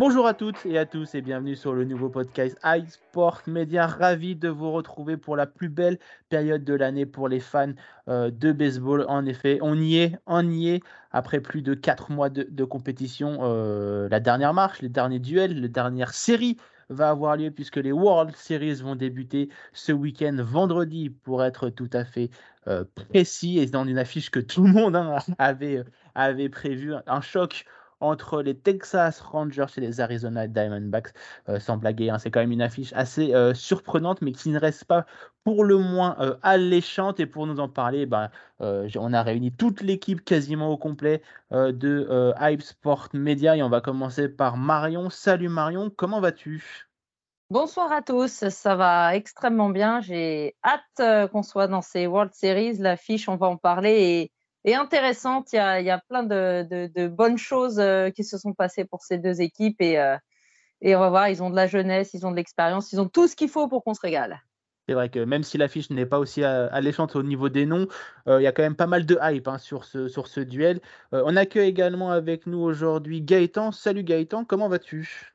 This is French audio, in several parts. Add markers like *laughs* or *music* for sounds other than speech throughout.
Bonjour à toutes et à tous et bienvenue sur le nouveau podcast iSport Media. Ravi de vous retrouver pour la plus belle période de l'année pour les fans euh, de baseball. En effet, on y est, on y est. Après plus de 4 mois de, compétition, euh, la dernière marche, les derniers duels, la dernière série va avoir lieu puisque les World Series vont débuter ce week-end vendredi pour être tout à fait euh, précis et dans une affiche que tout le monde hein, *laughs* avait, avait prévu un choc entre les Texas Rangers et les Arizona Diamondbacks. Euh, sans blaguer, hein, c'est quand même une affiche assez euh, surprenante, mais qui ne reste pas pour le moins euh, alléchante. Et pour nous en parler, bah, on a réuni toute l'équipe quasiment au complet de Hype Sport Media. Et on va commencer par Marion. Salut Marion, comment vas-tu? Bonsoir à tous, ça va extrêmement bien. J'ai hâte qu'on soit dans ces World Series. L'affiche, on va en parler. Et et intéressante. Il y a, plein de, bonnes choses euh, qui se sont passées pour ces deux équipes et, euh, et on va voir, ils ont de la jeunesse, ils ont de l'expérience, ils ont tout ce qu'il faut pour qu'on se régale. C'est vrai que même si l'affiche n'est pas aussi euh, alléchante au niveau des noms, il y a quand même pas mal de hype hein, sur ce duel. on accueille également avec nous aujourd'hui Gaëtan. Salut Gaëtan, comment vas-tu?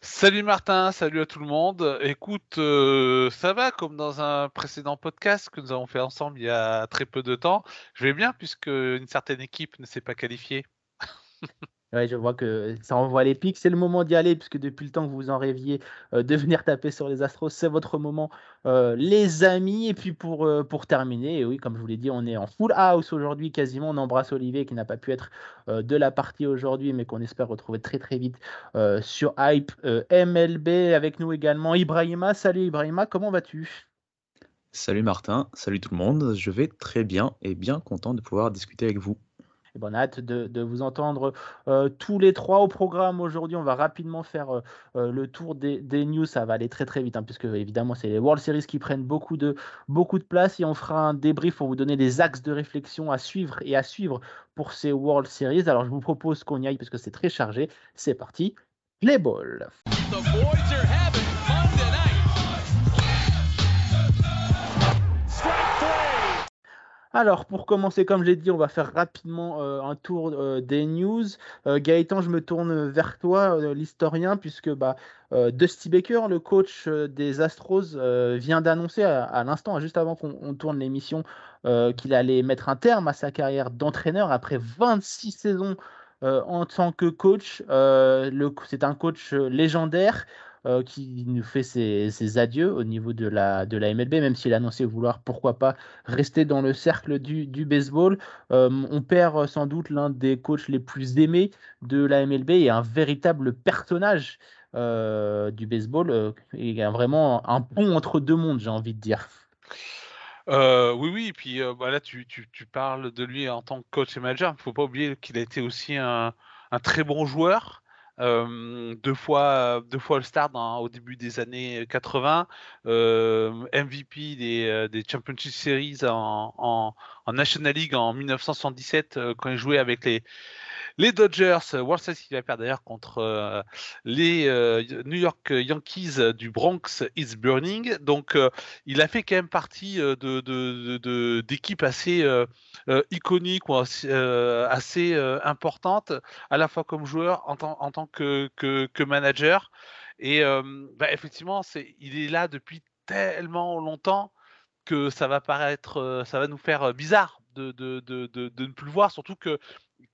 Salut Martin, salut à tout le monde. Écoute, euh, ça va comme dans un précédent podcast que nous avons fait ensemble il y a très peu de temps. Je vais bien puisque une certaine équipe ne s'est pas qualifiée. *laughs* Ouais, je vois que ça envoie les pics. C'est le moment d'y aller, puisque depuis le temps que vous en rêviez euh, de *laughs* venir taper sur les Astros, c'est votre moment, euh, les amis. Et puis pour, euh, terminer, oui, comme je vous l'ai dit, on est en full house aujourd'hui quasiment. On embrasse Olivier qui n'a pas pu être de la partie aujourd'hui, mais qu'on espère retrouver très très vite sur Hype MLB. Avec nous également Ibrahima. Salut Ibrahima, comment vas-tu? Salut Martin, salut tout le monde. Je vais très bien et bien content de pouvoir discuter avec vous. Et bon, hâte de, vous entendre euh, tous les trois au programme aujourd'hui. On va rapidement faire euh, euh, le tour des, news. Ça va aller très très vite, hein, puisque évidemment, c'est les World Series qui prennent beaucoup de, beaucoup de place. Et on fera un débrief pour vous donner des axes de réflexion à suivre et à suivre pour ces World Series. Alors, je vous propose qu'on y aille, parce que c'est très chargé. C'est parti. Play ball. Alors, pour commencer, comme j'ai dit, on va faire rapidement euh, un tour euh, des news. Euh, Gaëtan, je me tourne vers toi, l'historien, puisque bah, Dusty Baker, le coach des Astros, vient d'annoncer à, l'instant, juste avant qu'on tourne l'émission, qu'il allait mettre un terme à sa carrière d'entraîneur après 26 saisons en tant que coach. C'est un coach légendaire. Euh, qui nous fait ses, adieux au niveau de la, de la MLB, même s'il a annoncé vouloir, pourquoi pas, rester dans le cercle du, du baseball. Euh, on perd sans doute l'un des coachs les plus aimés de la MLB et un véritable personnage euh, du baseball. a vraiment un pont entre deux mondes, j'ai envie de dire. oui, oui, et puis bah là, tu, tu, tu, parles de lui en tant que coach et manager. Il ne faut pas oublier qu'il a été aussi un, un très bon joueur deux fois, deux All-Star au début des années 80, MVP des, des, Championship Series en, National League en 1977 quand il jouait avec les, les Dodgers, World Series, il va perdre d'ailleurs contre les New York Yankees du Bronx is Burning. Donc, il a fait quand même partie de, d'équipes assez iconiques assez, importantes, à la fois comme joueur, en, tant que, que, manager. Et bah, effectivement, il est là depuis tellement longtemps que ça va paraître, ça va nous faire bizarre de, de, de, de, ne plus le voir, surtout que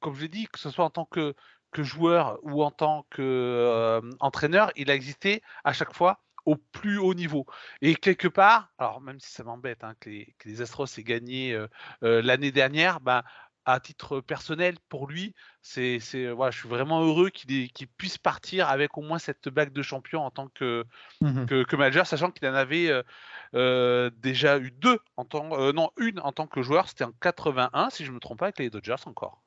comme je l'ai dit, que ce soit en tant que, que joueur ou en tant qu'entraîneur, il a existé à chaque fois au plus haut niveau. Et quelque part, alors même si ça m'embête hein, que, les, Astros aient gagné l'année dernière, bah, à titre personnel, pour lui, c'est, voilà, je suis vraiment heureux qu'il, puisse partir avec au moins cette bague de champion en tant que, mmh que, manager, sachant qu'il en avait déjà eu deux en tant, non une en tant que joueur, c'était en 81 si je ne me trompe pas avec les Dodgers encore.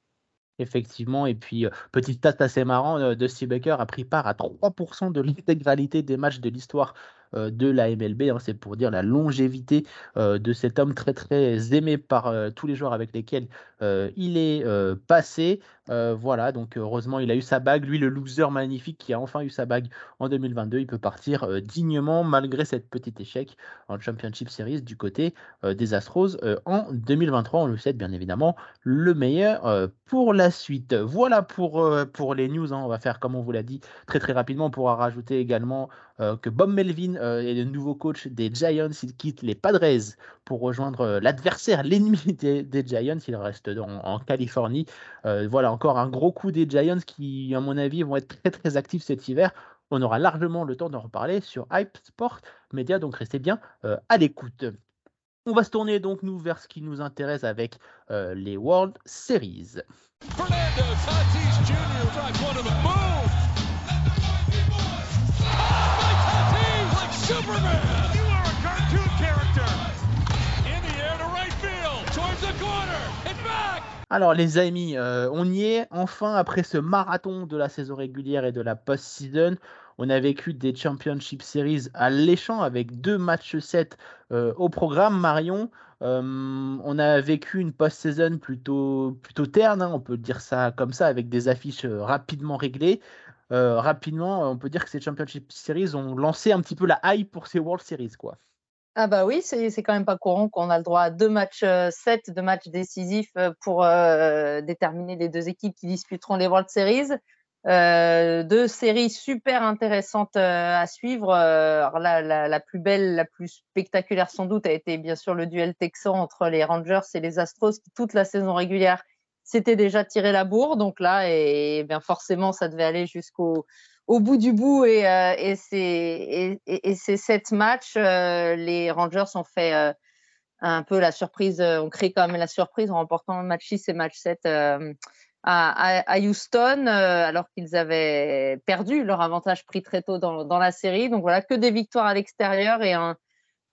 Effectivement, et puis petit stat assez marrant, Dusty Baker a pris part à 3% de l'intégralité des matchs de l'histoire. euh, de la MLB. Hein. c'est pour dire la longévité euh, de cet homme très très aimé par euh, tous les joueurs avec lesquels il est passé. voilà, donc heureusement il a eu sa bague. Lui, le loser magnifique qui a enfin eu sa bague en 2022, il peut partir dignement malgré cette petite échec en Championship Series du côté des Astros en 2023. On le sait bien évidemment le meilleur pour la suite. Voilà pour, pour les news. Hein. On va faire comme on vous l'a dit très très rapidement. On pourra rajouter également que Bob Melvin euh, et le nouveau coach des Giants. Il quitte les Padres pour rejoindre euh, l'adversaire, l'ennemi *laughs* des, Giants. Il reste en Californie. Euh, voilà encore un gros coup des Giants qui, à mon avis, vont être très très actifs cet hiver. On aura largement le temps d'en reparler sur Hype Sport Media, donc restez bien à l'écoute. On va se tourner donc nous vers ce qui nous intéresse avec les World Series. Alors les amis, euh, on y est enfin après ce marathon de la saison régulière et de la post-season. On a vécu des Championship Series alléchants avec deux matchs 7 euh, au programme. Marion, euh, on a vécu une post-season plutôt, plutôt terne, hein, on peut dire ça comme ça, avec des affiches rapidement réglées. Rapidement, on peut dire que ces Championship Series ont lancé un petit peu la hype pour ces World Series. quoi. Ah bah oui, c'est quand même pas courant qu'on a le droit à deux matchs 7, euh, deux matchs décisifs euh, pour euh, déterminer les deux équipes qui disputeront les World Series. deux séries super intéressantes à suivre. Alors la, la, plus belle, la plus spectaculaire sans doute a été bien sûr le duel texan entre les Rangers et les Astros qui toute la saison régulière s'était déjà tiré la bourre. Donc là, et, et bien forcément, ça devait aller jusqu'au au bout du bout et, euh, et, ces, et, ces sept matchs, euh, les Rangers ont fait euh, un peu la surprise, ont créé quand même la surprise en remportant match 6 et match 7 à, à, Houston, alors qu'ils avaient perdu leur avantage pris très tôt dans, dans, la série. Donc voilà, que des victoires à l'extérieur et un,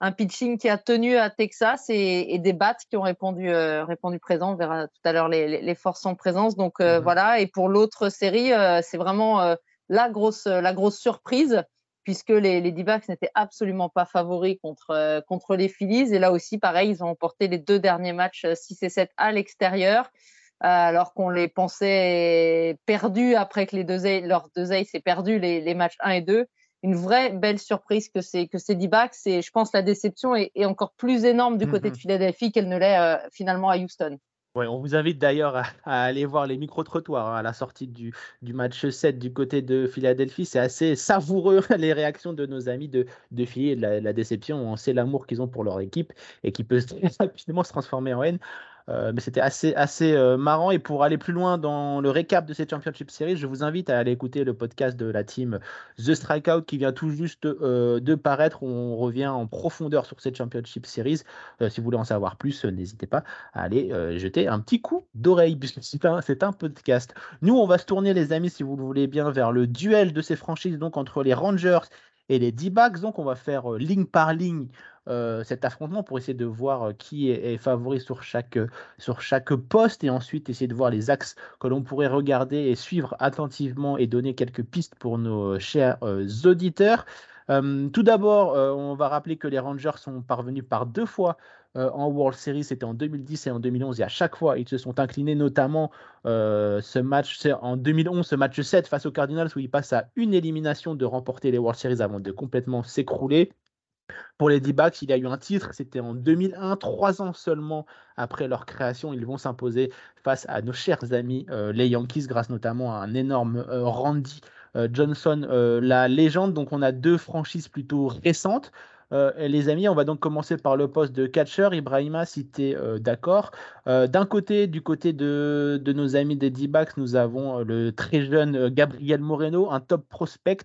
un, pitching qui a tenu à Texas et, des bats qui ont répondu, répondu présent. On verra tout à l'heure les, les, forces en présence. Donc mm-hmm. voilà, et pour l'autre série, c'est vraiment la grosse, la grosse surprise, puisque les, les D-backs n'étaient absolument pas favoris contre, euh, contre les Phillies. Et là aussi, pareil, ils ont emporté les deux derniers matchs 6 euh, et 7 à l'extérieur, euh, alors qu'on les pensait perdus après que les deux leurs deux aces aient perdu les, les, matchs 1 et 2. Une vraie belle surprise que c'est que ces D-backs. Et je pense la déception est, est, encore plus énorme du côté de mm-hmm. Philadelphie qu'elle ne l'est finalement à Houston. Ouais, on vous invite d'ailleurs à, aller voir les micro-trottoirs hein, à la sortie du, du, match 7 du côté de Philadelphie. C'est assez savoureux *laughs* les réactions de nos amis de, de Philly et de la, la déception. On sait l'amour qu'ils ont pour leur équipe et qui peut *laughs* rapidement se transformer en haine. Euh, mais c'était assez, assez euh, marrant. Et pour aller plus loin dans le récap de cette Championship Series, je vous invite à aller écouter le podcast de la team The Strikeout qui vient tout juste euh, de paraître. On revient en profondeur sur cette Championship Series. si vous voulez en savoir plus, n'hésitez pas à aller jeter un petit coup d'oreille *laughs* puisque c'est un, un podcast. Nous, on va se tourner, les amis, si vous le voulez bien, vers le duel de ces franchises donc entre les Rangers et les D-backs. Donc, on va faire ligne par ligne euh, cet affrontement pour essayer de voir euh, qui est, favori sur chaque, euh, sur chaque poste et ensuite essayer de voir les axes que l'on pourrait regarder et suivre attentivement et donner quelques pistes pour nos chers auditeurs. tout d'abord, on va rappeler que les Rangers sont parvenus par deux fois en World Series, c'était en 2010 et en 2011, et à chaque fois, ils se sont inclinés, notamment ce match, en 2011, ce match 7 face aux Cardinals, où ils passent à une élimination de remporter les World Series avant de complètement s'écrouler. Pour les D-backs, il y a eu un titre, c'était en 2001, trois ans seulement après leur création. Ils vont s'imposer face à nos chers amis euh, les Yankees, grâce notamment à un énorme euh, Randy euh, Johnson, la légende. Donc on a deux franchises plutôt récentes. Euh, les amis, on va donc commencer par le poste de catcher. Ibrahima, si tu es euh, d'accord. Euh, d'un côté, du côté de, nos amis des D-backs, nous avons le très jeune Gabriel Moreno, un top prospect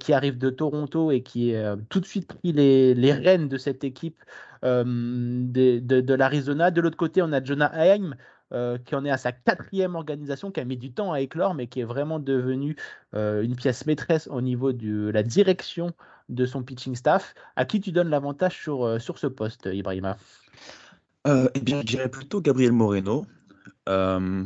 qui arrive de Toronto et qui a tout de suite pris les, les rênes de cette équipe de, de l'Arizona. De l'autre côté, on a Jonah Haim, euh, qui en est à sa quatrième organisation, qui a mis du temps à éclore, mais qui est vraiment devenue euh, une pièce maîtresse au niveau de la direction de son pitching staff. À qui tu donnes l'avantage sur, euh, sur ce poste, Ibrahima? Eh bien, je dirais plutôt Gabriel Moreno.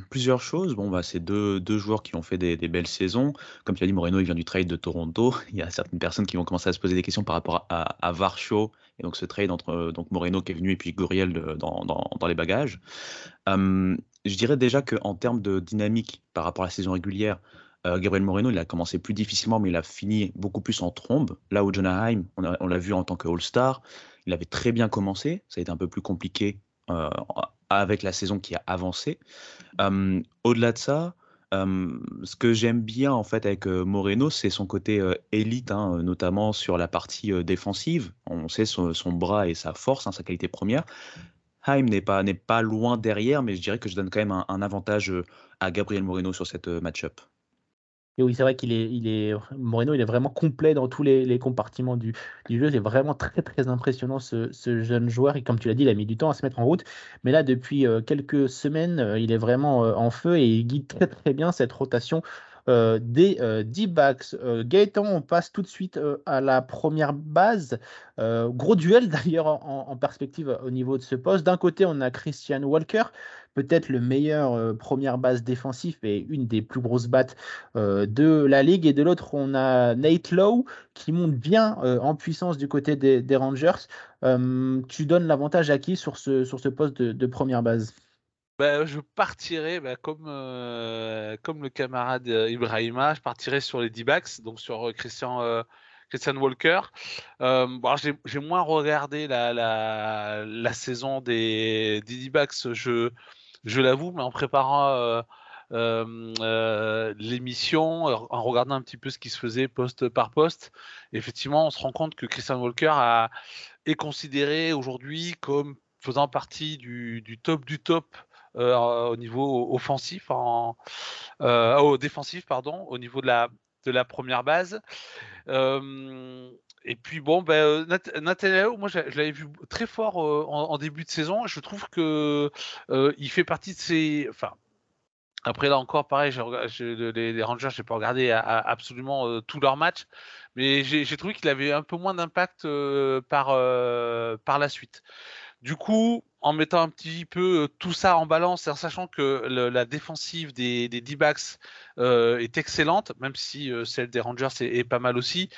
plusieurs choses. Bon, bah, c'est deux, deux joueurs qui ont fait des, belles saisons. Comme tu as dit, Moreno, il vient du trade de Toronto. *laughs* Il y a certaines personnes qui vont commencer à se poser des questions par rapport à, à Varsho et donc ce trade entre donc Moreno qui est venu et puis Guriel dans, dans, les bagages. je dirais déjà qu'en termes de dynamique par rapport à la saison régulière, euh, Gabriel Moreno, il a commencé plus difficilement, mais il a fini beaucoup plus en trombe. Là où Jonah on, l'a vu en tant que All-Star, il avait très bien commencé. Ça a été un peu plus compliqué euh, avec la saison qui a avancé. Euh, au-delà de ça, ce que j'aime bien en fait avec Moreno, c'est son côté élite, hein, notamment sur la partie défensive. On sait son, bras et sa force, hein, sa qualité première. Heim n'est pas, pas loin derrière, mais je dirais que je donne quand même un avantage à Gabriel Moreno sur cette match-up. Et oui, c'est vrai qu'il est, il est, Moreno, il est vraiment complet dans tous les, compartiments du, jeu. C'est vraiment très, très impressionnant ce, jeune joueur. Et comme tu l'as dit, il a mis du temps à se mettre en route. Mais là, depuis euh, quelques semaines, euh, il est vraiment euh, en feu et il guide très, très bien cette rotation des D-backs. Gaëtan, on passe tout de suite à la première base. gros duel *laughs* d'ailleurs en, perspective au niveau de ce poste. D'un côté, on a Christian Walker, peut-être le meilleur euh, première base défensif et une des plus grosses battes euh, de la ligue. Et de l'autre, on a Nate Lowe qui monte bien euh, en puissance du côté des, Rangers. tu donnes l'avantage à qui sur ce, sur ce poste de, première base? Bah, je partirais bah, comme, comme le camarade Ibrahima, je partirais sur les D-backs, donc sur Christian, Christian Walker. j'ai moins regardé la, la, la saison des, des D-backs. Je, je l'avoue, mais en préparant euh, euh, euh, l'émission, en regardant un petit peu ce qui se faisait poste par poste, effectivement, on se rend compte que Christian Walker est considéré aujourd'hui comme faisant partie du, top du top au niveau offensif, défensif, pardon, au niveau de la première base. Et puis bon, ben, Nathaniel, moi je, l'avais vu très fort en, début de saison. Je trouve que il fait partie de ces. Enfin, après là encore, pareil, les, les, Rangers, j'ai pas regardé absolument tous leurs matchs, mais j'ai trouvé qu'il avait un peu moins d'impact par par la suite. Du coup, en mettant un petit peu euh, tout ça en balance en sachant que la défensive des, D-backs euh, est excellente, même si euh, celle des Rangers est, pas mal aussi.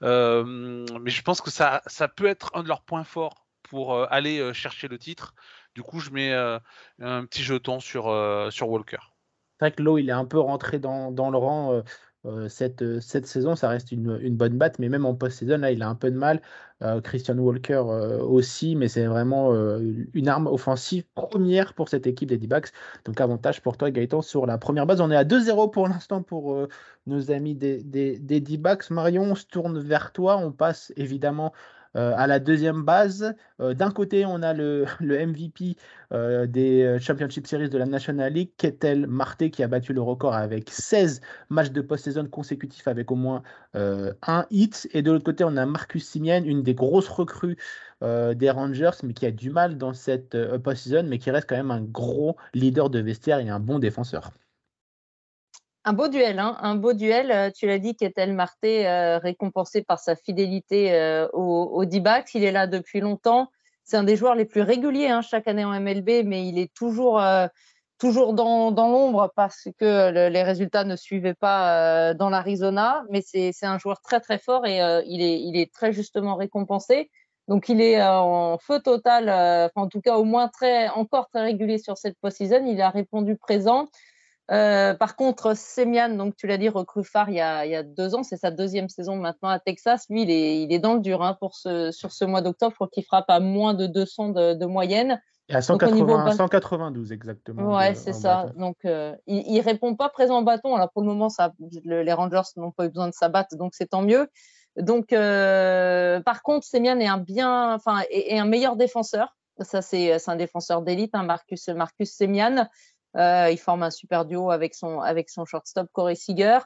mais je pense que ça, peut être un de leurs points forts pour aller chercher le titre. Du coup, je mets un petit jeton sur, Walker. C'est vrai que Lowe, il est un peu rentré dans le rang cette, cette saison, ça reste une, bonne batte, mais même en post-saison, là, il a un peu de mal. Christian Walker aussi, mais c'est vraiment une arme offensive première pour cette équipe des D-backs. Donc, avantage pour toi, Gaëtan, sur la première base. On est à 2-0 pour l'instant pour nos amis des D-backs. Marion, on se tourne vers toi. On passe évidemment euh, à la deuxième base, euh, d'un côté, on a le, *laughs* MVP euh, des Championship Series de la National League, Ketel Marte, qui a battu le record avec 16 matchs de post-saison consécutifs avec au moins un hit. Et de l'autre côté, on a Marcus Simian, une des grosses recrues des Rangers, mais qui a du mal dans cette post-saison, mais qui reste quand même un gros leader de vestiaire et un bon défenseur. Un beau duel, hein un beau duel. Euh, tu l'as dit, Ketel Marté, euh, récompensé par sa fidélité euh, au, au D-backs. Il est là depuis longtemps. C'est un des joueurs les plus réguliers hein, chaque année en MLB, mais il est toujours, toujours dans, dans l'ombre parce que les résultats ne suivaient pas dans l'Arizona. Mais c'est un joueur très très fort et il, est, il est très justement récompensé. Donc il est en feu total, en tout cas au moins très, encore très régulier sur cette post-season. Il a répondu présent. Euh, par contre, Semian, donc tu l'as dit, recrue phare il y a, deux ans, c'est sa deuxième saison maintenant à Texas. Lui, il est, il est dans le dur hein, pour ce, sur ce mois d'octobre, qui frappe à moins de 200 de, moyenne. Et à 192 exactement. Ouais, c'est ça. Donc, euh, il, ne répond pas présent en bâton. Alors pour le moment, ça, les Rangers n'ont pas eu besoin de s'abattre, donc c'est tant mieux. Donc, euh, par contre, Semian est un bien, enfin, est, un meilleur défenseur. Ça, c'est un défenseur d'élite, hein, Marcus, Marcus Semian. Euh, il forme un super duo avec son, avec son shortstop Corey Seager.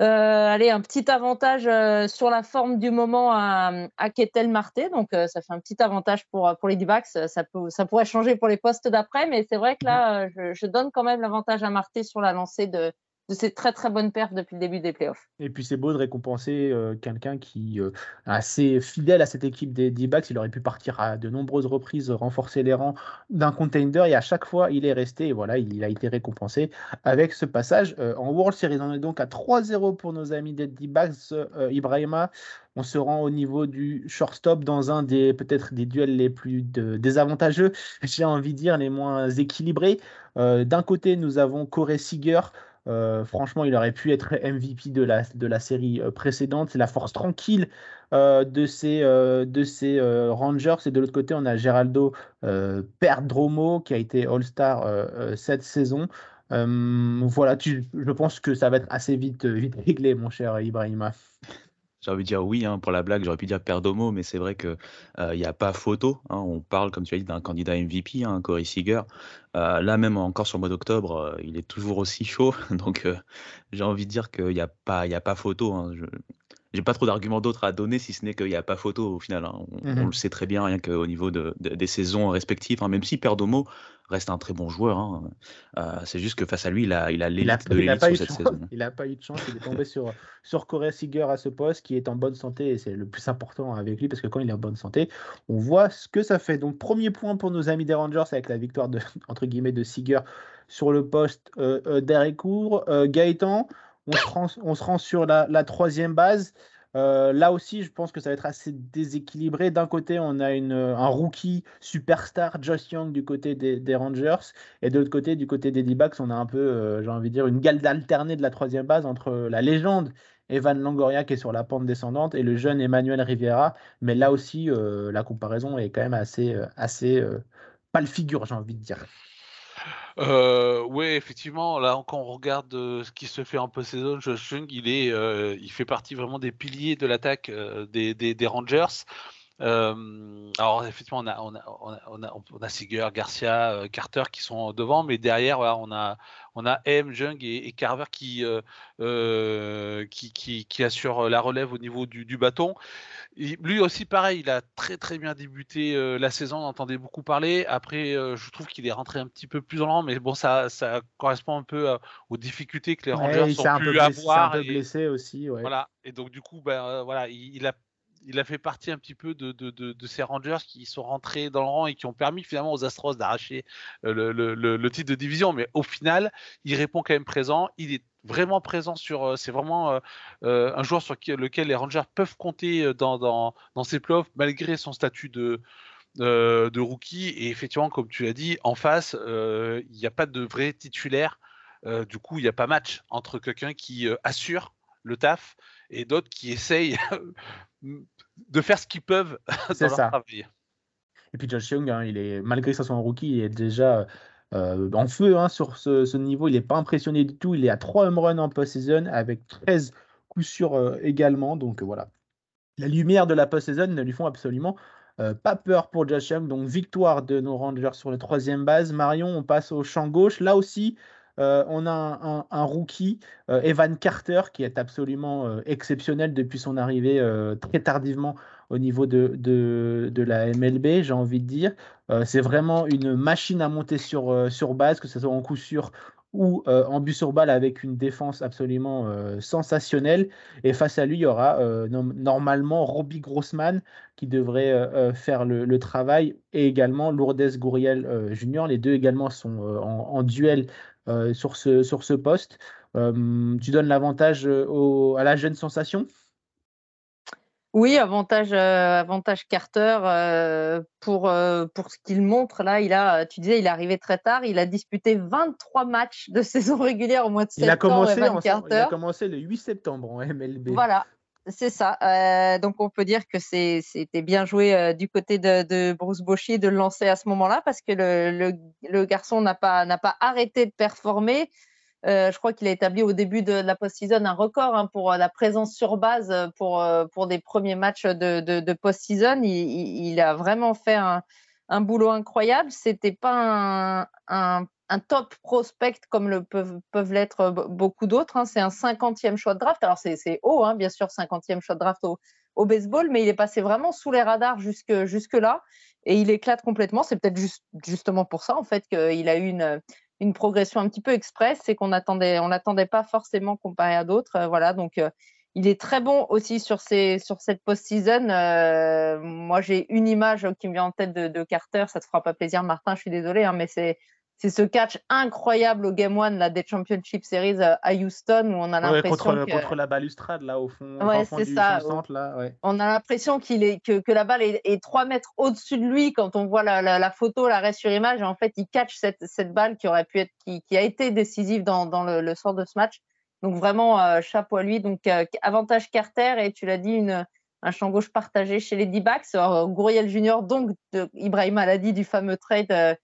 Euh, allez, un petit avantage euh, sur la forme du moment à, à Ketel Marté. Donc, ça fait un petit avantage pour, pour les D-backs. Ça, ça pourrait changer pour les postes d'après, mais c'est vrai que là, je, donne quand même l'avantage à Marté sur la lancée de, de ses très très bonnes perfs depuis le début des playoffs. Et puis c'est beau de récompenser euh, quelqu'un qui est assez fidèle à cette équipe des D-backs. Il aurait pu partir à de nombreuses reprises, renforcer les rangs d'un contender et à chaque fois il est resté et voilà, il a été récompensé avec ce passage en World Series. On est donc à 3-0 pour nos amis des D-backs. Ibrahima, on se rend au niveau du shortstop dans un des peut-être des duels les plus désavantageux, *laughs* j'ai envie de dire les moins équilibrés. D'un côté, nous avons Corey Seager. Euh, franchement, il aurait pu être MVP de la, de la série euh, précédente. C'est la force tranquille euh, de ces, de ces Rangers. Et de l'autre côté, on a Geraldo Perdromo qui a été All-Star cette saison. voilà, je pense que ça va être assez vite, vite réglé, mon cher Ibrahima. J'ai envie de dire oui, hein, pour la blague, j'aurais pu dire Perdomo, mais c'est vrai qu'il n'y a pas photo. Hein. on parle, comme tu as dit, d'un candidat MVP, hein, Corey Seager. là, même encore sur le mois d'octobre, il est toujours aussi chaud. *laughs* Donc, j'ai envie de dire qu'il n'y a, pas, a pas photo. Hein. N'ai pas trop d'arguments d'autres à donner, si ce n'est qu'il n'y a pas photo au final. On, mmh le sait très bien, rien qu'au niveau des saisons respectives. même si Perdomo reste un très bon joueur. Hein. Euh, c'est juste que face à lui, il a, il a l'élite de l'élite cette saison. Il n'a pas eu de chance. Il est tombé sur, sur Corey Seager à ce poste, qui est en bonne santé. Et c'est le plus important avec lui, parce que quand il est en bonne santé, on voit ce que ça fait. Donc, premier point pour nos amis des Rangers avec la victoire de, *laughs* entre guillemets, de Seager sur le poste euh, euh d'Arécourt. Euh, Gaëtan, on se, rend, sur la, troisième base. Euh, là aussi, je pense que ça va être assez déséquilibré. D'un côté, on a une, un rookie superstar, Josh Young, du côté des, Rangers. Et de l'autre côté, du côté des D-backs, on a un peu, euh, j'ai envie de dire, une galde alternée de la troisième base entre la légende Evan Longoria qui est sur la pente descendante et le jeune Emmanuel Rivera. Mais là aussi, euh, la comparaison est quand même assez, assez pas le figure, j'ai envie de dire. Euh, oui, effectivement, là, quand on regarde euh, ce qui se fait en post-saison, Josh Jung, il, euh, il fait partie vraiment des piliers de l'attaque des, Rangers. Alors, effectivement, on a, on a, on a, on a, Seager, Garcia, Carter qui sont devant, mais derrière, voilà, on a, on a M, Jung et, Carver qui, qui, qui, qui, assurent la relève au niveau du, du bâton lui aussi, pareil, il a très très bien débuté euh, la saison, on entendait beaucoup parler. Après, euh, je trouve qu'il est rentré un petit peu plus dans rang, mais bon, ça, ça correspond un peu euh, aux difficultés que les Rangers ont pu avoir. Il un peu blessé aussi. Voilà, et donc du coup, ben, voilà, il, a il a fait partie un petit peu de, ces Rangers qui sont rentrés dans le rang et qui ont permis finalement aux Astros d'arracher le, le, titre de division. Mais au final, il répond quand même présent. Il est vraiment présent sur. Euh, c'est vraiment euh, euh, un joueur sur lequel les Rangers peuvent compter dans, dans, dans ces playoffs, malgré son statut de, de rookie. Et effectivement, comme tu l'as dit, en face, il n'y a pas de vrai titulaire. du coup, il n'y a pas match entre quelqu'un qui assure le taf et d'autres qui essayent *laughs* de faire ce qu'ils peuvent *laughs* dans leur travail. Et puis Josh Young, hein, il est, malgré que ce soit un rookie, il est déjà euh, en feu hein, sur ce, niveau. Il n'est pas impressionné du tout. Il est à 3 home runs en post-season avec 13 coups sûrs euh, également. Donc euh, voilà. La lumière de la post-season ne lui font absolument pas peur pour Josh Young. Donc victoire de nos Rangers sur la troisième base. Marion, on passe au champ gauche. Là aussi, on a un, rookie, Evan Carter, qui est absolument exceptionnel depuis son arrivée très tardivement au niveau de, de, la MLB, j'ai envie de dire. Euh, c'est vraiment une machine à monter sur, euh, base, que ce soit en coup sûr ou euh, en but sur balle avec une défense absolument sensationnelle. Et face à lui, il y aura normalement Robbie Grossman qui devrait faire le, travail et également Lourdes Gouriel Junior. Les deux également sont en, duel sur, ce, sur ce poste. tu donnes l'avantage à la jeune sensation? Oui, avantage, euh, avantage Carter euh, pour, euh, pour ce qu'il montre. Là, il a, tu disais, il est arrivé très tard. Il a disputé 23 matchs de *laughs* saison régulière au mois de septembre. Il a commencé, il a commencé le 8 septembre en MLB. Voilà, c'est ça. donc, on peut dire que c'était bien joué du côté de, Bruce Bochy de le lancer à ce moment-là parce que le, garçon n'a pas, arrêté de performer. Euh, je crois qu'il a établi au début de la post-season un record hein, pour euh, la présence sur base euh, pour, des premiers matchs de, post-season. Il, a vraiment fait un, un boulot incroyable. C'était pas un, top prospect comme le peuvent, peuvent l'être beaucoup d'autres. Hein. C'est un 50e choix de draft. Alors c'est haut, hein, bien sûr, 50e choix de draft au, baseball, mais il est passé vraiment sous les radars jusque, jusque là et il éclate complètement. C'est peut-être juste, justement pour ça en fait qu'il a eu une, une progression un petit peu express et qu'on attendait, on l'attendait pas forcément comparé à d'autres. voilà, donc il est très bon aussi sur, cette post-season. moi, j'ai une image qui me vient en tête de, Carter. Ça te fera pas plaisir, Martin. Je suis désolé, hein, mais c'est c'est ce catch incroyable au Game One là, des Championship Series euh, à Houston où on a l'impression contre, que... contre, la balustrade là au fond, ouais, c'est ça. Centre, là, ouais. On a l'impression qu'il est que, que, la balle est, est 3 mètres au-dessus de lui quand on voit la, la, la photo, l'arrêt sur image. Et en fait, il catch cette, cette balle qui aurait pu être qui, qui a été décisive dans, dans le, le, sort de ce match. Donc vraiment euh, chapeau à lui. Donc euh, avantage Carter et tu l'as dit un champ gauche partagé chez les D-backs. Gouriel Junior, donc de, Ibrahim l'a dit du fameux trade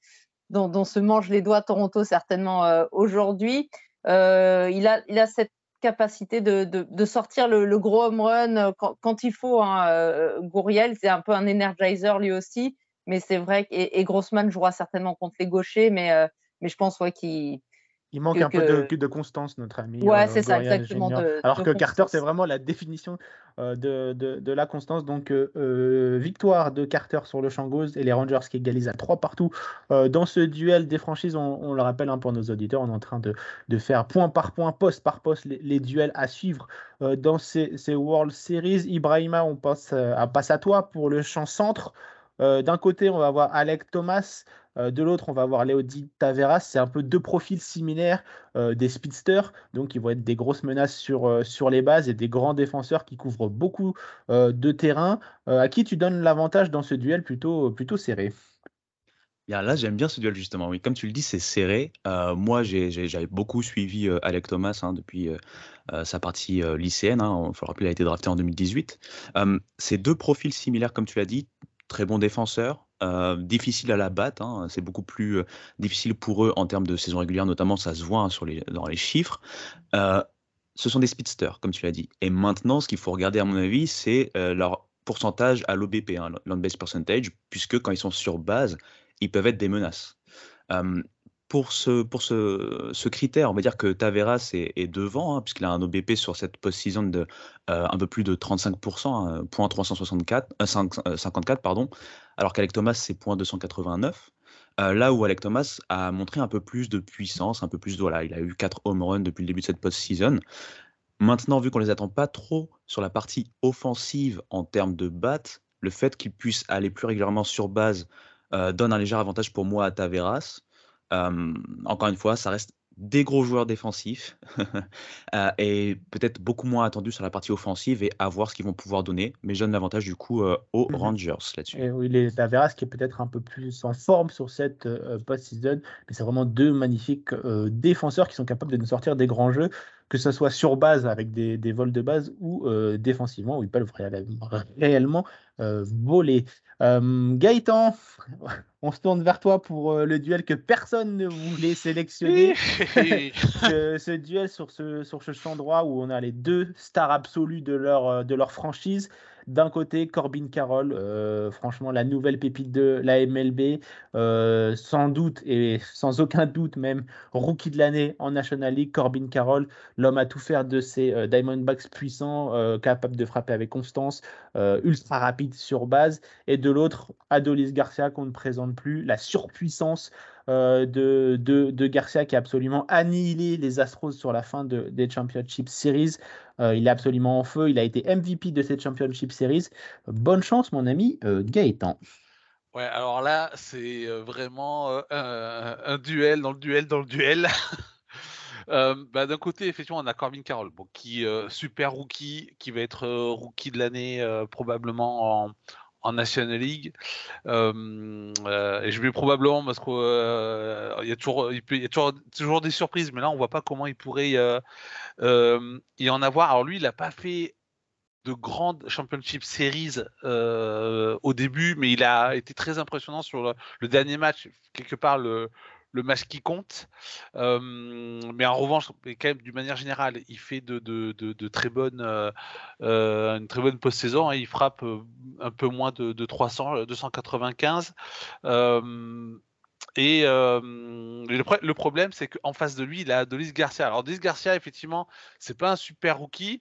dont, se mangent les doigts Toronto certainement euh, aujourd'hui. Euh, il, a, cette capacité de, sortir le, gros home run euh, quand, il faut. Hein, Gouriel, c'est un peu un energizer lui aussi, mais c'est vrai et, Grossman jouera certainement contre les gauchers, mais, je pense qu'il il manque un peu de, de, constance, notre ami. Ouais, c'est ça, exactement. Alors que Carter, c'est vraiment la définition euh, de, la constance. Donc, euh, euh, victoire de Carter sur le champ gauche et les Rangers qui égalisent à 3 partout. dans ce duel des franchises, on, le rappelle un hein, pour nos auditeurs, on est en train de, faire point par point, poste par poste, les, duels à suivre dans ces, ces, World Series. Ibrahima, on passe à, passe à toi pour le champ centre. D'un côté, on va voir Alec Thomas euh, de l'autre, on va avoir Léodie Taveras. C'est un peu deux profils similaires euh, des speedsters, donc ils vont être des grosses menaces sur, euh, sur les bases et des grands défenseurs qui couvrent beaucoup de terrain. à qui tu donnes l'avantage dans ce duel plutôt, plutôt serré? Là, j'aime bien ce duel justement. Oui, comme tu le dis, c'est serré. moi, j'avais beaucoup suivi Alec Thomas hein, depuis sa partie lycéenne. Hein. Il faut le rappeler, il a été drafté en 2018. c'est deux profils similaires, comme tu l'as dit, très bons défenseurs, euh, difficile à la battre. Hein. C'est beaucoup plus euh, difficile pour eux en termes de saison régulière, notamment, ça se voit hein, dans les chiffres. Euh, ce sont des speedsters, comme tu l'as dit. Et maintenant, ce qu'il faut regarder, à mon avis, c'est leur pourcentage à l'OBP, hein, l'on-base percentage, puisque quand ils sont sur base, ils peuvent être des menaces pour ce, pour ce, ce, critère, on va dire que Taveras est, devant, hein, puisqu'il a un OBP sur cette post-season de euh, un peu plus de 35%, hein, point 364, 54, euh, pardon, alors qu'Alec Thomas, c'est point 289. Euh, là où Alec Thomas a montré un peu plus de puissance, un peu plus de. Voilà, il a eu 4 home runs depuis le début de cette post-season. Maintenant, vu qu'on les attend pas trop sur la partie offensive en termes de bat, le fait qu'il puisse aller plus régulièrement sur base donne un léger avantage pour moi à Taveras encore une fois, ça reste des gros joueurs défensifs *laughs* euh, et peut-être beaucoup moins attendus sur la partie offensive et à voir ce qu'ils vont pouvoir donner. Mais je donne l'avantage du coup euh, aux mmh Rangers là-dessus. oui, les Taveras qui est peut-être un peu plus en forme sur cette euh, post-season, mais c'est vraiment deux magnifiques défenseurs qui sont capables de nous sortir des grands jeux, que ce soit sur base avec des, des vols de base ou défensivement où ils peuvent réellement voler. Gaëtan, *laughs* on se tourne vers toi pour euh, le duel que personne ne voulait sélectionner. *laughs* ce, duel sur ce, sur ce champ droit où on a les deux stars absolues de leur, euh, de leur franchise. D'un côté, Corbin Carroll, euh, franchement, la nouvelle pépite de la MLB, euh, sans doute et sans aucun doute même, rookie de l'année en National League, Corbin Carroll, l'homme à tout faire de ces euh, Diamondbacks puissants, capable de frapper avec constance, ultra rapide sur base. Et de l'autre, Adolis Garcia, qu'on ne présente plus, la surpuissance de, de, Garcia qui a absolument annihilé les Astros sur la fin de, des Championship Series. Euh, il est absolument en feu. Il a été MVP de cette Championship Series. Bonne chance, mon ami euh, Gaëtan. Ouais, alors là, c'est euh, vraiment un, duel dans le duel dans le duel. *laughs* bah, D'un côté, effectivement, on a Corbin Carroll, bon, qui super rookie, qui va être rookie de l'année probablement en, en National League. Euh, et je vais probablement parce qu'il euh, y a toujours, il, y a toujours, des surprises, mais là on voit pas comment il pourrait euh, y en avoir. Alors lui, il n'a pas fait de grandes championship series au début, mais il a été très impressionnant sur le, le dernier match. Quelque part, le, le match qui compte. mais en revanche, quand même, d'une manière générale, il fait de, de, de, très bonnes, euh, euh, une très bonne post-saison. Hein. il frappe un peu moins de, 300, 295. et le, problème, c'est qu'en face de lui, il a Dolis Garcia. Alors, Dolis Garcia, effectivement, c'est pas un super rookie.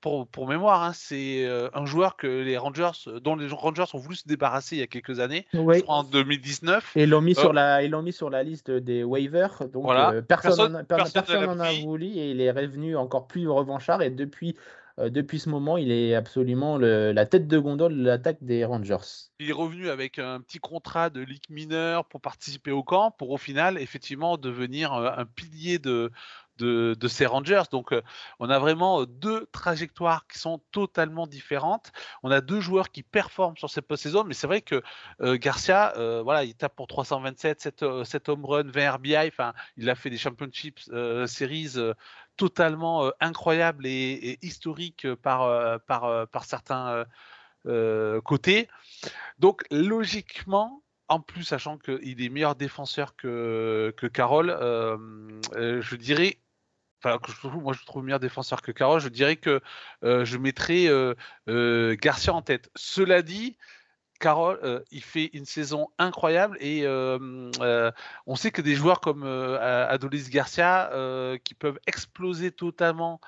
pour, pour, mémoire, hein, c'est un joueur que les Rangers, dont les Rangers ont voulu se débarrasser il y a quelques années, en 2019. Et ils l'ont mis, sur la, ils mis sur la liste des waivers. Donc, personne n'en personne, a voulu et il est revenu encore plus revanchard. Et depuis euh, depuis ce moment, il est absolument la tête de gondole de l'attaque des Rangers. Il est revenu avec un petit contrat de ligue mineur pour participer au camp, pour au final, effectivement, devenir euh, un pilier de, de, ces Rangers. Donc, euh, on a vraiment deux trajectoires qui sont totalement différentes. On a deux joueurs qui performent sur cette post-saison, mais c'est vrai que Garcia, voilà, il tape pour 327, 7, 7 home run, 20 RBI. Enfin, il a fait des championships series totalement incroyable et, historique par, par, par certains côtés. Donc logiquement, en plus, sachant qu'il est meilleur défenseur que, Carole, je dirais enfin moi je trouve meilleur défenseur que Carole, je dirais que je mettrais Garcia en tête. Cela dit, Carole, euh, il fait une saison incroyable et euh, euh, on sait que des joueurs comme Adolis Garcia qui peuvent exploser totalement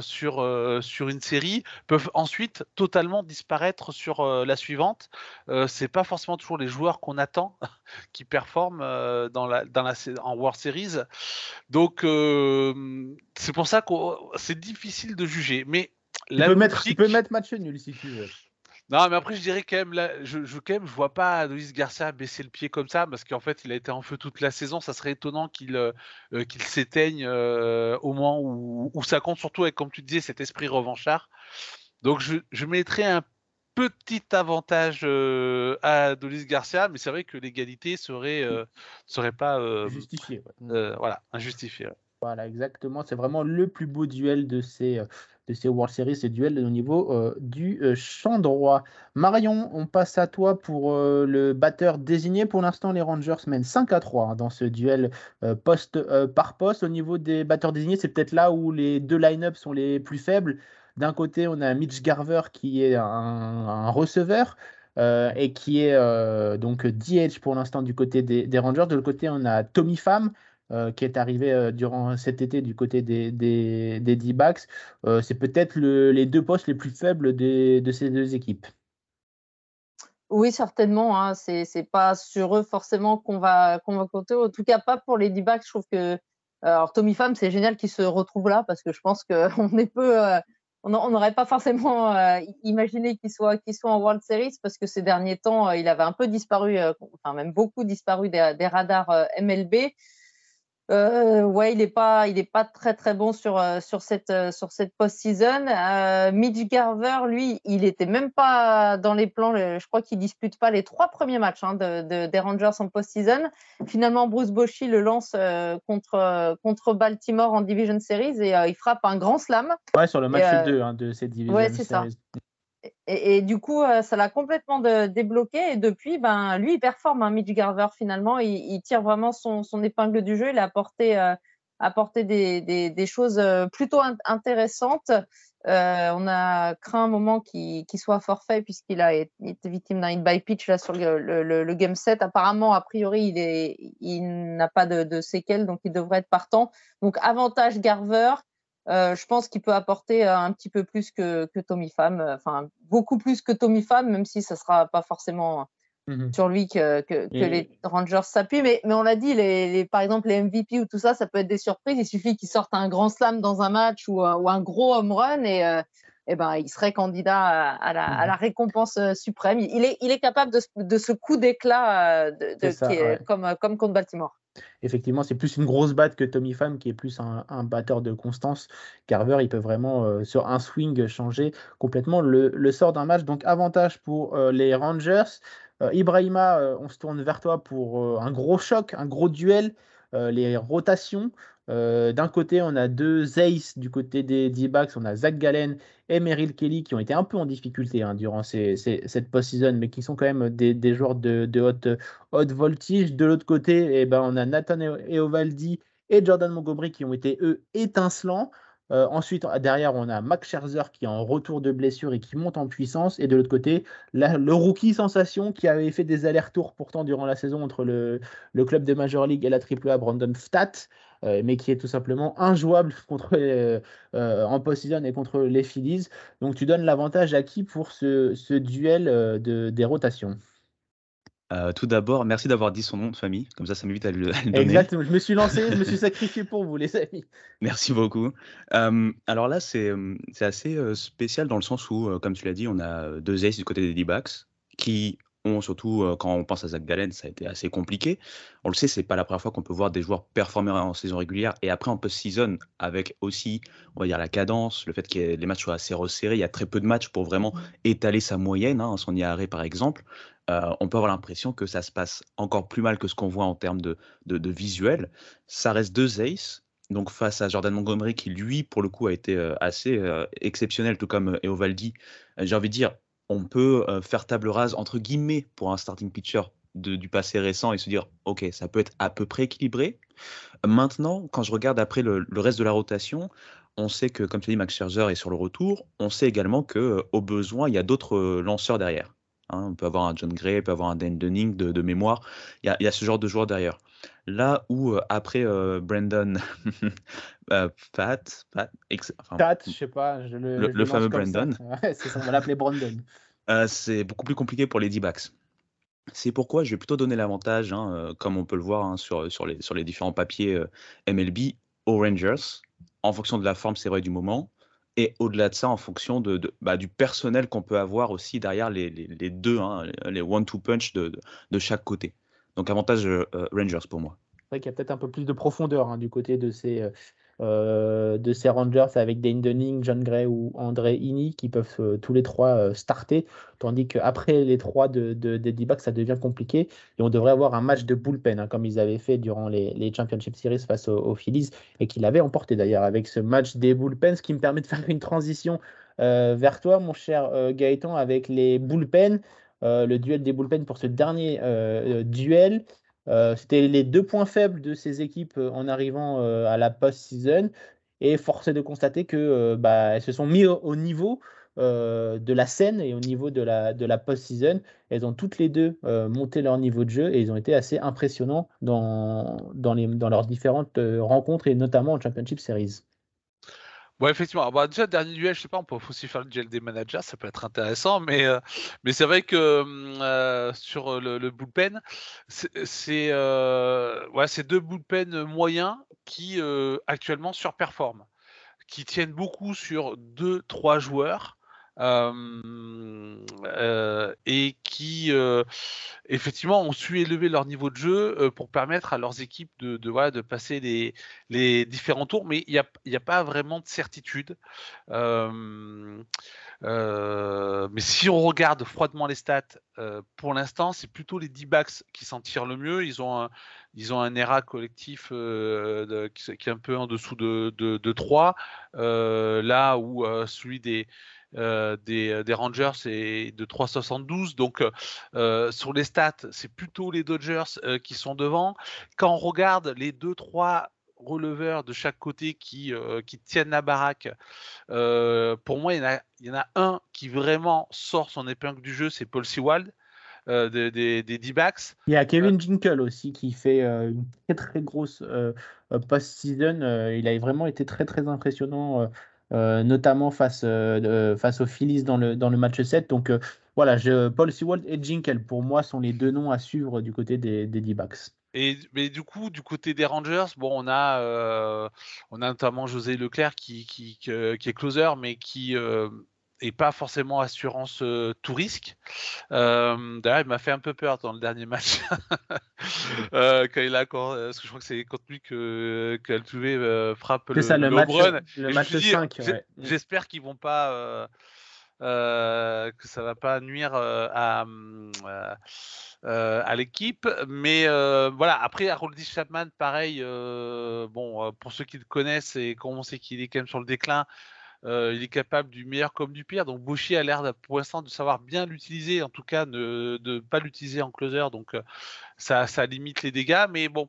sur, sur une série peuvent ensuite totalement disparaître sur la suivante. c'est pas forcément toujours les joueurs qu'on attend *laughs* qui performent dans la, dans la, en World Series. Donc c'est pour ça que c'est difficile de juger. Mais tu, peux mettre, tu peux mettre match nul si tu veux. Non, mais après, je dirais quand même, là, je, je, quand même, je vois pas Luis Garcia baisser le pied comme ça, parce qu'en fait, il a été en feu toute la saison. Ça serait étonnant qu'il euh, euh, s'éteigne euh, au moment où, où, ça compte, surtout avec, comme tu disais, cet esprit revanchard. Donc, je, je mettrais un petit avantage à Dolis Garcia, mais c'est vrai que l'égalité serait, serait pas justifiée. voilà, injustifiée. Voilà, exactement. C'est vraiment le plus beau duel de ces, de ces World Series, ces duels au niveau euh, du euh, champ droit. Marion, on passe à toi pour euh, le batteur désigné. Pour l'instant, les Rangers mènent 5 à 3 hein, dans ce duel poste par poste. Au niveau des batteurs désignés, c'est peut-être là où les deux line-up sont les plus faibles. D'un côté, on a Mitch Garver qui est un, receveur. et qui est donc DH pour l'instant du côté des, des, Rangers. De l'autre côté, on a Tommy Pham euh, qui est arrivé euh, durant cet été du côté des, des, des D-backs. Euh, c'est peut-être les deux postes les plus faibles de ces deux équipes. Oui, certainement. Hein. C'est n'est pas sur eux forcément qu'on va, qu'on va compter. En tout cas, pas pour les D-backs. Je trouve que alors Tommy Pham, c'est génial qu'il se retrouve là parce que je pense qu'on *laughs* est peu. on n'aurait pas forcément imaginé qu'il soit, qu'il soit en World Series parce que ces derniers temps, il avait un peu disparu, enfin même beaucoup disparu des, des radars MLB. Euh, ouais, il n'est pas, il est pas très très bon sur euh, sur cette euh, sur cette post-season. Euh, Mitch Garver, lui, il était même pas dans les plans. je crois qu'il dispute pas les trois premiers matchs hein, de, de, des Rangers en post-season. Finalement, Bruce Bochy le lance contre contre Baltimore en Division Series et il frappe un grand slam. Ouais, sur le match 2 hein, de cette Division ouais, c'est Ça. Et, du coup, euh, ça l'a complètement débloqué. Et depuis, ben, lui, il performe, hein, Mitch Garver, finalement. Il, tire vraiment son, épingle du jeu. Il a apporté, euh, des, choses euh, plutôt intéressantes. on a craint un moment qu'il soit forfait puisqu'il a été victime d'un hit by pitch là, sur le, game set. Apparemment, a priori, il, il n'a pas de, de, séquelles, donc il devrait être partant. Donc, avantage Garver. Euh, je pense qu'il peut apporter euh, un petit peu plus que, que Tommy Pham, euh, enfin beaucoup plus que Tommy Pham, même si ce ne sera pas forcément mmh sur lui que, que, les Rangers s'appuient. Mais, mais on l'a dit, les, par exemple les MVP ou tout ça, ça peut être des surprises. Il suffit qu'ils sortent un grand slam dans un match ou, ou un gros home run et, ben, il serait candidat à, la, à la, mmh récompense suprême. Il est, il est capable de, de ce coup d'éclat de, comme, comme contre Baltimore. Effectivement, c'est plus une grosse batte que Tommy Pham, qui est plus un, batteur de constance. Carver, il peut vraiment, euh, sur un swing, changer complètement le, sort d'un match. Donc, avantage pour euh, les Rangers. Euh, Ibrahima, on se tourne vers toi pour un gros choc, un gros duel. les rotations. Euh, d'un côté, on a deux aces du côté des D-backs. On a Zach Gallen et Merrill Kelly qui ont été un peu en difficulté hein, durant cette post-season, mais qui sont quand même des, joueurs de, haute, voltige. De l'autre côté, eh ben, on a Nathan Eovaldi et Jordan Montgomery qui ont été, eux, étincelants. Euh, ensuite, derrière, on a Max Scherzer qui est en retour de blessure et qui monte en puissance. Et de l'autre côté, le rookie sensation qui avait fait des allers-retours pourtant durant la saison entre le, club de Major League et la AAA, Brandon euh, mais qui est tout simplement injouable *laughs* contre euh, en post-season et contre les Phillies. Donc tu donnes l'avantage à qui pour ce, duel de, des rotations? Euh, tout d'abord, merci d'avoir dit son nom de famille, comme ça, ça m'évite à, le, donner. Exactement, je me suis lancé, je me suis *laughs* sacrifié pour vous, les amis. Merci beaucoup. Euh, alors là, c'est assez euh, spécial dans le sens où, comme tu l'as dit, on a deux aces du côté des D-backs qui ont, surtout quand on pense à Zach Gallen, ça a été assez compliqué. On le sait, c'est pas la première fois qu'on peut voir des joueurs performer en saison régulière et après en post-season, avec aussi, on va dire, la cadence, le fait que les matchs soient assez resserrés, il y a très peu de matchs pour vraiment étaler sa moyenne, hein, son IARE par exemple. Euh, on peut avoir l'impression que ça se passe encore plus mal que ce qu'on voit en termes de, visuel. Ça reste deux aces, donc face à Jordan Montgomery qui lui pour le coup a été euh, assez euh, exceptionnel tout comme Eovaldi j'ai envie de dire on peut faire table rase entre guillemets pour un starting pitcher du passé récent et se dire ok ça peut être à peu près équilibré maintenant quand je regarde après le, reste de la rotation on sait que comme tu dis Max Scherzer est sur le retour on sait également que au besoin il y a d'autres lanceurs derrière Hein, on peut avoir un John Gray, on peut avoir un Dan Dunning de, mémoire. Il y, a, ce genre de joueur derrière. Là où euh, après euh, Brandon, *laughs* euh, Pat, Pat, Pat, je sais pas, le, fameux Brandon. c'est on va l'appeler Brandon. *laughs* c'est beaucoup plus compliqué pour les D-backs. C'est pourquoi je vais plutôt donner l'avantage, hein, comme on peut le voir hein, sur, sur, les, sur les différents papiers MLB, aux Rangers, en fonction de la forme, c'est vrai, du moment et au-delà de ça, en fonction de, bah, du personnel qu'on peut avoir aussi derrière les, deux, hein, les one-two punch de, chaque côté. Donc avantage euh, Rangers pour moi. C'est vrai qu'il y a peut-être un peu plus de profondeur hein, du côté de ces, euh, euh, de ces Rangers avec Dane Dunning, John Gray ou André Ini qui peuvent euh, tous les trois euh, starter, tandis qu'après les trois de, de, des D-backs, ça devient compliqué et on devrait avoir un match de bullpen hein, comme ils avaient fait durant les, les Championship Series face aux, Phillies et qu'ils l'avaient emporté d'ailleurs avec ce match des bullpens, ce qui me permet de faire une transition vers toi, mon cher Gaëtan, avec les bullpens. Le duel des bullpens pour ce dernier duel. Euh, c'était les deux points faibles de ces équipes euh, en arrivant euh, à la post-season. Et force est de constater que bah, se sont mis au, niveau de la scène et au niveau de la, de la post-season. Elles ont toutes les deux monté leur niveau de jeu et ils ont été assez impressionnants dans, dans, les, dans leurs différentes rencontres et notamment en Championship Series. Ouais, effectivement. Bah, déjà, dernier duel, je sais pas, on peut aussi faire le duel des managers, ça peut être intéressant, mais, euh, c'est vrai que euh, sur le, bullpen, c'est euh, ouais, deux bullpen moyens qui actuellement surperforment, qui tiennent beaucoup sur deux, trois joueurs et qui effectivement ont su élever leur niveau de jeu pour permettre à leurs équipes de, de, de passer les, les, différents tours, mais il n'y a, a, pas vraiment de certitude. mais si on regarde froidement les stats, pour l'instant, c'est plutôt les D-backs qui s'en tirent le mieux. Ils ont un, ils ont un ERA collectif qui, est un peu en dessous de, de, de 3, là où celui des, euh, euh, des, Rangers et de 3,72. Donc euh, sur les stats, c'est plutôt les Dodgers qui sont devant. Quand on regarde les 2-3 releveurs de chaque côté qui, qui tiennent la baraque, pour moi, il y, en a, il y, en a, un qui vraiment sort son épingle du jeu, c'est Paul Sewald. des, des, D-backs. Il y a Kevin Jinkle aussi qui fait une très très grosse post-season. il a vraiment été très très impressionnant notamment face, euh, face aux Phillies dans le, match 7. Donc euh, voilà, Paul Sewald et Jinkel, pour moi, sont les deux noms à suivre du côté des, des D-backs. Et mais du coup, du côté des Rangers, on a, notamment José Leclerc qui, est closer, mais qui et pas forcément assurance euh, tout risque. Euh, d'ailleurs, il m'a fait un peu peur dans le dernier match *laughs* euh, quand il a parce que je crois que c'est contre lui que qu'Altuve frappe le, ça, le, match, le match 5. J'espère qu'ils vont pas que ça va pas nuire à à l'équipe. Mais voilà, après, Harold Chapman, pareil, bon, pour ceux qui le connaissent et qu'on sait qu'il est quand même sur le déclin, euh, il est capable du meilleur comme du pire. Donc Boucher a l'air pour l'instant de savoir bien l'utiliser, en tout cas de ne pas l'utiliser en closer. Donc euh, ça, ça, limite les dégâts. Mais bon,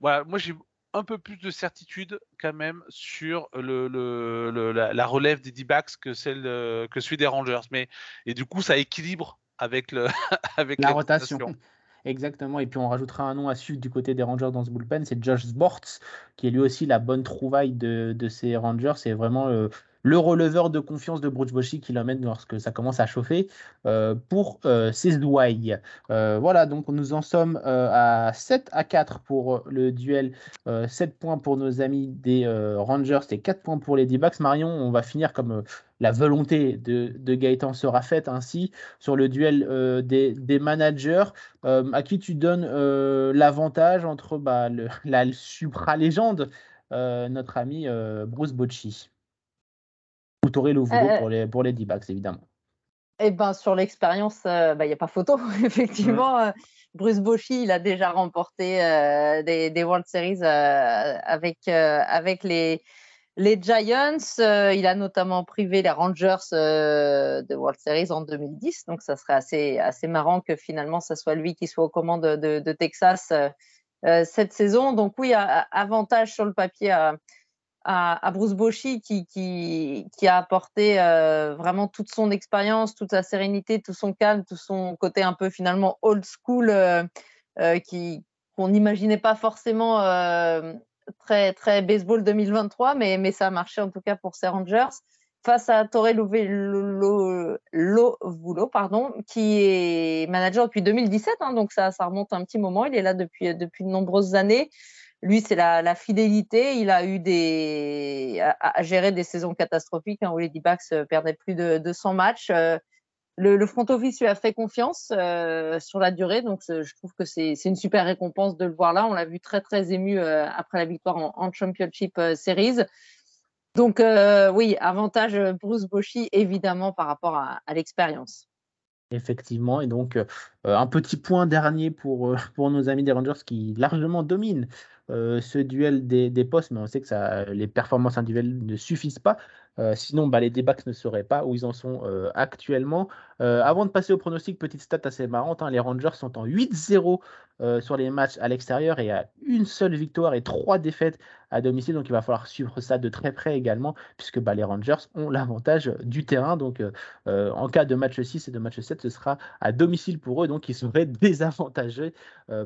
voilà, moi j'ai un peu plus de certitude quand même sur le, le, la, relève des D-backs que celle que celui des Rangers. Mais et du coup, ça équilibre avec le *laughs* avec la rotation. Exactement. Et puis on rajoutera un nom à suivre du côté des Rangers dans ce bullpen, c'est Josh Sports, qui est lui aussi la bonne trouvaille de, de ces Rangers. C'est vraiment euh, le releveur de confiance de Bruce Bochy qui l'emmène lorsque ça commence à chauffer euh, pour euh, ses douailles. Euh, voilà, donc nous en sommes à 7 à 4 pour le duel. 7 points pour nos amis des Rangers et 4 points pour les D-Backs. Marion, on va finir comme la volonté de, Gaëtan sera faite ainsi sur le duel des, managers. à qui tu donnes l'avantage entre bah, *laughs* la supra-légende, notre ami Bruce Bocci ou t'aurais le euh, pour les, pour les D-backs, évidemment. Eh ben, sur l'expérience, euh, bah, il n'y a pas photo. *laughs* Effectivement, euh, Bruce Bochy, il a déjà remporté des, des, World Series avec, avec les, les Giants. il a notamment privé les Rangers de World Series en 2010. Donc, ça serait assez, assez marrant que finalement, ce soit lui qui soit aux commandes de, de Texas cette saison. Donc, oui, avantage sur le papier à à, Bruce Bochy qui, a apporté euh, vraiment toute son expérience, toute sa sérénité, tout son calme, tout son côté un peu finalement old school euh, euh, qui qu'on n'imaginait pas forcément très très baseball 2023, mais, ça a marché en tout cas pour ses Rangers face à Torre Lovulo, pardon, qui est manager depuis 2017, hein, donc ça, ça remonte un petit moment. Il est là depuis, depuis de nombreuses années lui, c'est la, fidélité. Il a eu des à, gérer des saisons catastrophiques hein, où les D-backs euh, perdaient plus de, 200 matchs. Euh, le, front office lui a fait confiance euh, sur la durée, donc je trouve que c'est une super récompense de le voir là. On l'a vu très très ému après la victoire en, Championship Series. Donc oui, avantage Bruce Bochy évidemment par rapport à, l'expérience. Effectivement, et donc un petit point dernier pour, nos amis des Rangers qui largement dominent ce duel des, postes, mais on sait que ça, les performances individuelles ne suffisent pas. Euh, sinon, bah, les débats ne seraient pas où ils en sont euh, actuellement. avant de passer au pronostic, petite stat assez marrante, hein, les Rangers sont en 8-0 sur les matchs à l'extérieur et à une seule victoire et trois défaites à domicile. Donc il va falloir suivre ça de très près également, puisque bah, les Rangers ont l'avantage du terrain. Donc en cas de match 6 et de match 7, ce sera à domicile pour eux. Donc ils seraient *laughs* désavantagés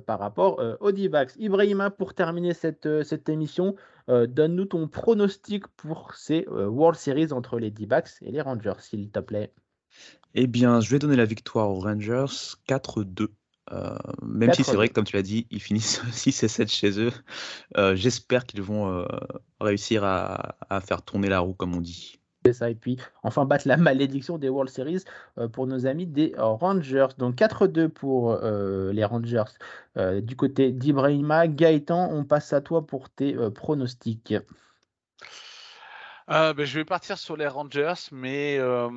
par rapport aux D-backs. Ibrahima, pour terminer cette émission, donne-nous ton pronostic pour ces World Series entre les D-backs et les Rangers, s'il te plaît. Eh bien, je vais donner la victoire aux Rangers 4-2. Euh, même si c'est vrai que, comme tu l'as dit, ils finissent *laughs* 6 et 7 chez eux, euh, j'espère qu'ils vont euh, réussir à, faire tourner la roue, comme on dit. Ça, et puis enfin battre la malédiction des World Series pour nos amis des Rangers. Donc 4-2 pour les Rangers du côté d'Ibrahima. Gaëtan, on passe à toi pour tes pronostics. Euh, ben, je vais partir sur les Rangers, mais euh,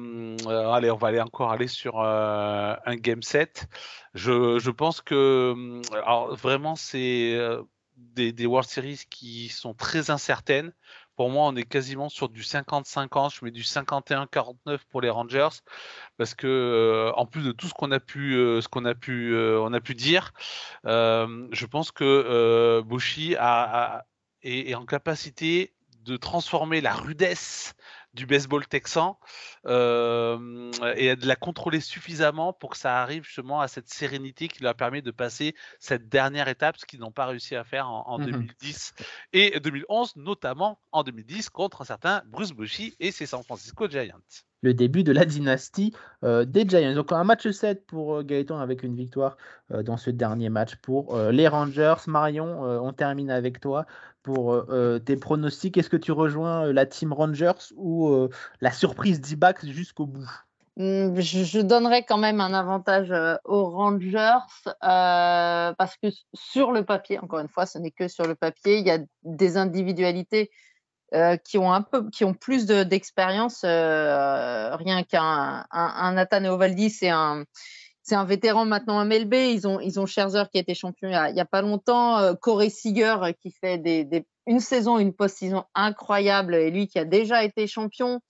euh, allez, on va aller encore aller sur un game set. Je, pense que vraiment, c'est des, World Series qui sont très incertaines. Pour moi, on est quasiment sur du 50-50. Je mets du 51-49 pour les Rangers parce que, en plus de tout ce qu'on a pu, ce qu'on a pu, on a pu dire, je pense que Bushi a, est, en capacité de transformer la rudesse du baseball texan euh, et de la contrôler suffisamment pour que ça arrive justement à cette sérénité qui leur a permis de passer cette dernière étape, ce qu'ils n'ont pas réussi à faire en, 2010 mmh et 2011, notamment en 2010 contre un certain Bruce Bochy et ses San Francisco Giants le début de la dynastie euh, des Giants. Donc un match 7 pour euh, Gaëtan avec une victoire euh, dans ce dernier match pour les Rangers. Marion, on termine avec toi pour tes pronostics. Est-ce que tu rejoins la team Rangers ou la surprise d'Ibax jusqu'au bout? Mmh, je, donnerais quand même un avantage aux Rangers parce que sur le papier, encore une fois, ce n'est que sur le papier, il y a des individualités euh, qui ont un peu, qui ont plus d'expérience. Euh, rien qu'un un, Nathan Eovaldi, c'est un, c'est un vétéran maintenant à MLB. Ils ont, ils ont Scherzer qui a été champion il n'y a, pas longtemps. Euh, Corey Seager qui fait des, des, une saison, une post-saison incroyable et lui qui a déjà été champion.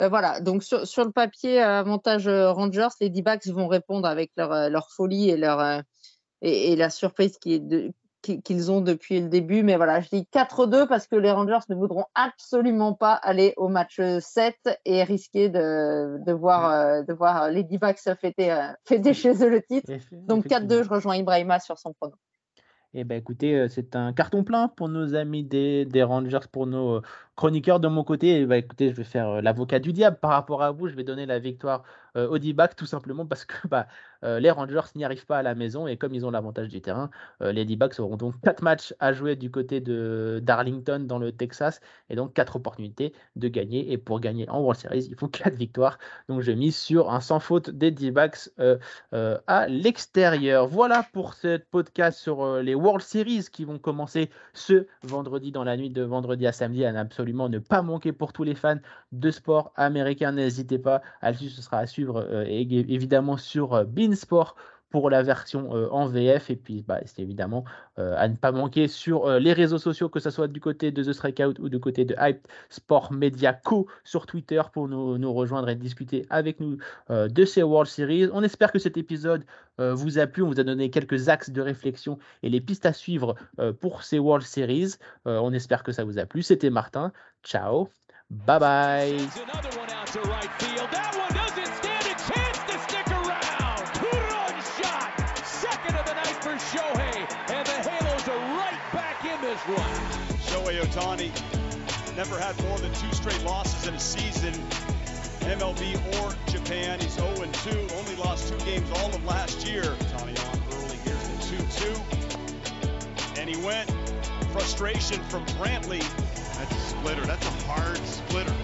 voilà, donc sur, sur, le papier, avantage Rangers, les D-backs vont répondre avec leur, leur folie et, leur, et, et, la surprise qui est de, qu'ils ont depuis le début. Mais voilà, je dis 4-2 parce que les Rangers ne voudront absolument pas aller au match 7 et risquer de, de voir, euh, de voir les D-backs fêter, euh, fêter chez eux le titre. Donc 4-2, je rejoins Ibrahima sur son pronom. Eh ben écoutez, c'est un carton plein pour nos amis des, des Rangers, pour nos chroniqueurs de mon côté. Eh ben, écoutez, je vais faire l'avocat du diable par rapport à vous. Je vais donner la victoire euh, au D-back tout simplement parce que bah, euh, les Rangers n'y arrivent pas à la maison et comme ils ont l'avantage du terrain, euh, les D-backs auront donc 4 matchs à jouer du côté de d'Arlington dans le Texas et donc 4 opportunités de gagner. Et pour gagner en World Series, il faut *laughs* 4 victoires. Donc je mise sur un sans faute des D-backs à l'extérieur. Voilà pour ce podcast sur les World Series qui vont commencer ce vendredi dans la nuit de vendredi à samedi à absolument ne pas manquer pour tous les fans de sport américain. N'hésitez pas à ce sera à suivre euh, évidemment sur euh, Beansport pour la version euh, en VF. Et puis, bah, c'est évidemment à ne pas manquer sur les réseaux sociaux, que ce soit du côté de The Strikeout ou du côté de Hype Sport Media Co sur Twitter pour nous rejoindre et discuter avec nous de ces World Series. On espère que cet épisode vous a plu. On vous a donné quelques axes de réflexion et les pistes à suivre pour ces World Series. on espère que ça vous a plu. C'était Martin. Ciao. Bye bye. Otani never had more than two straight losses in a season, MLB or Japan. He's 0-2, only lost two games all of last year. Otani on early, here's the 2-2. And he went, frustration from Brantley. That's a splitter, that's a hard splitter.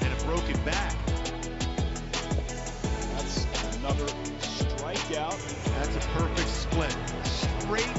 And a broken back. That's another strikeout. That's a perfect split. Straight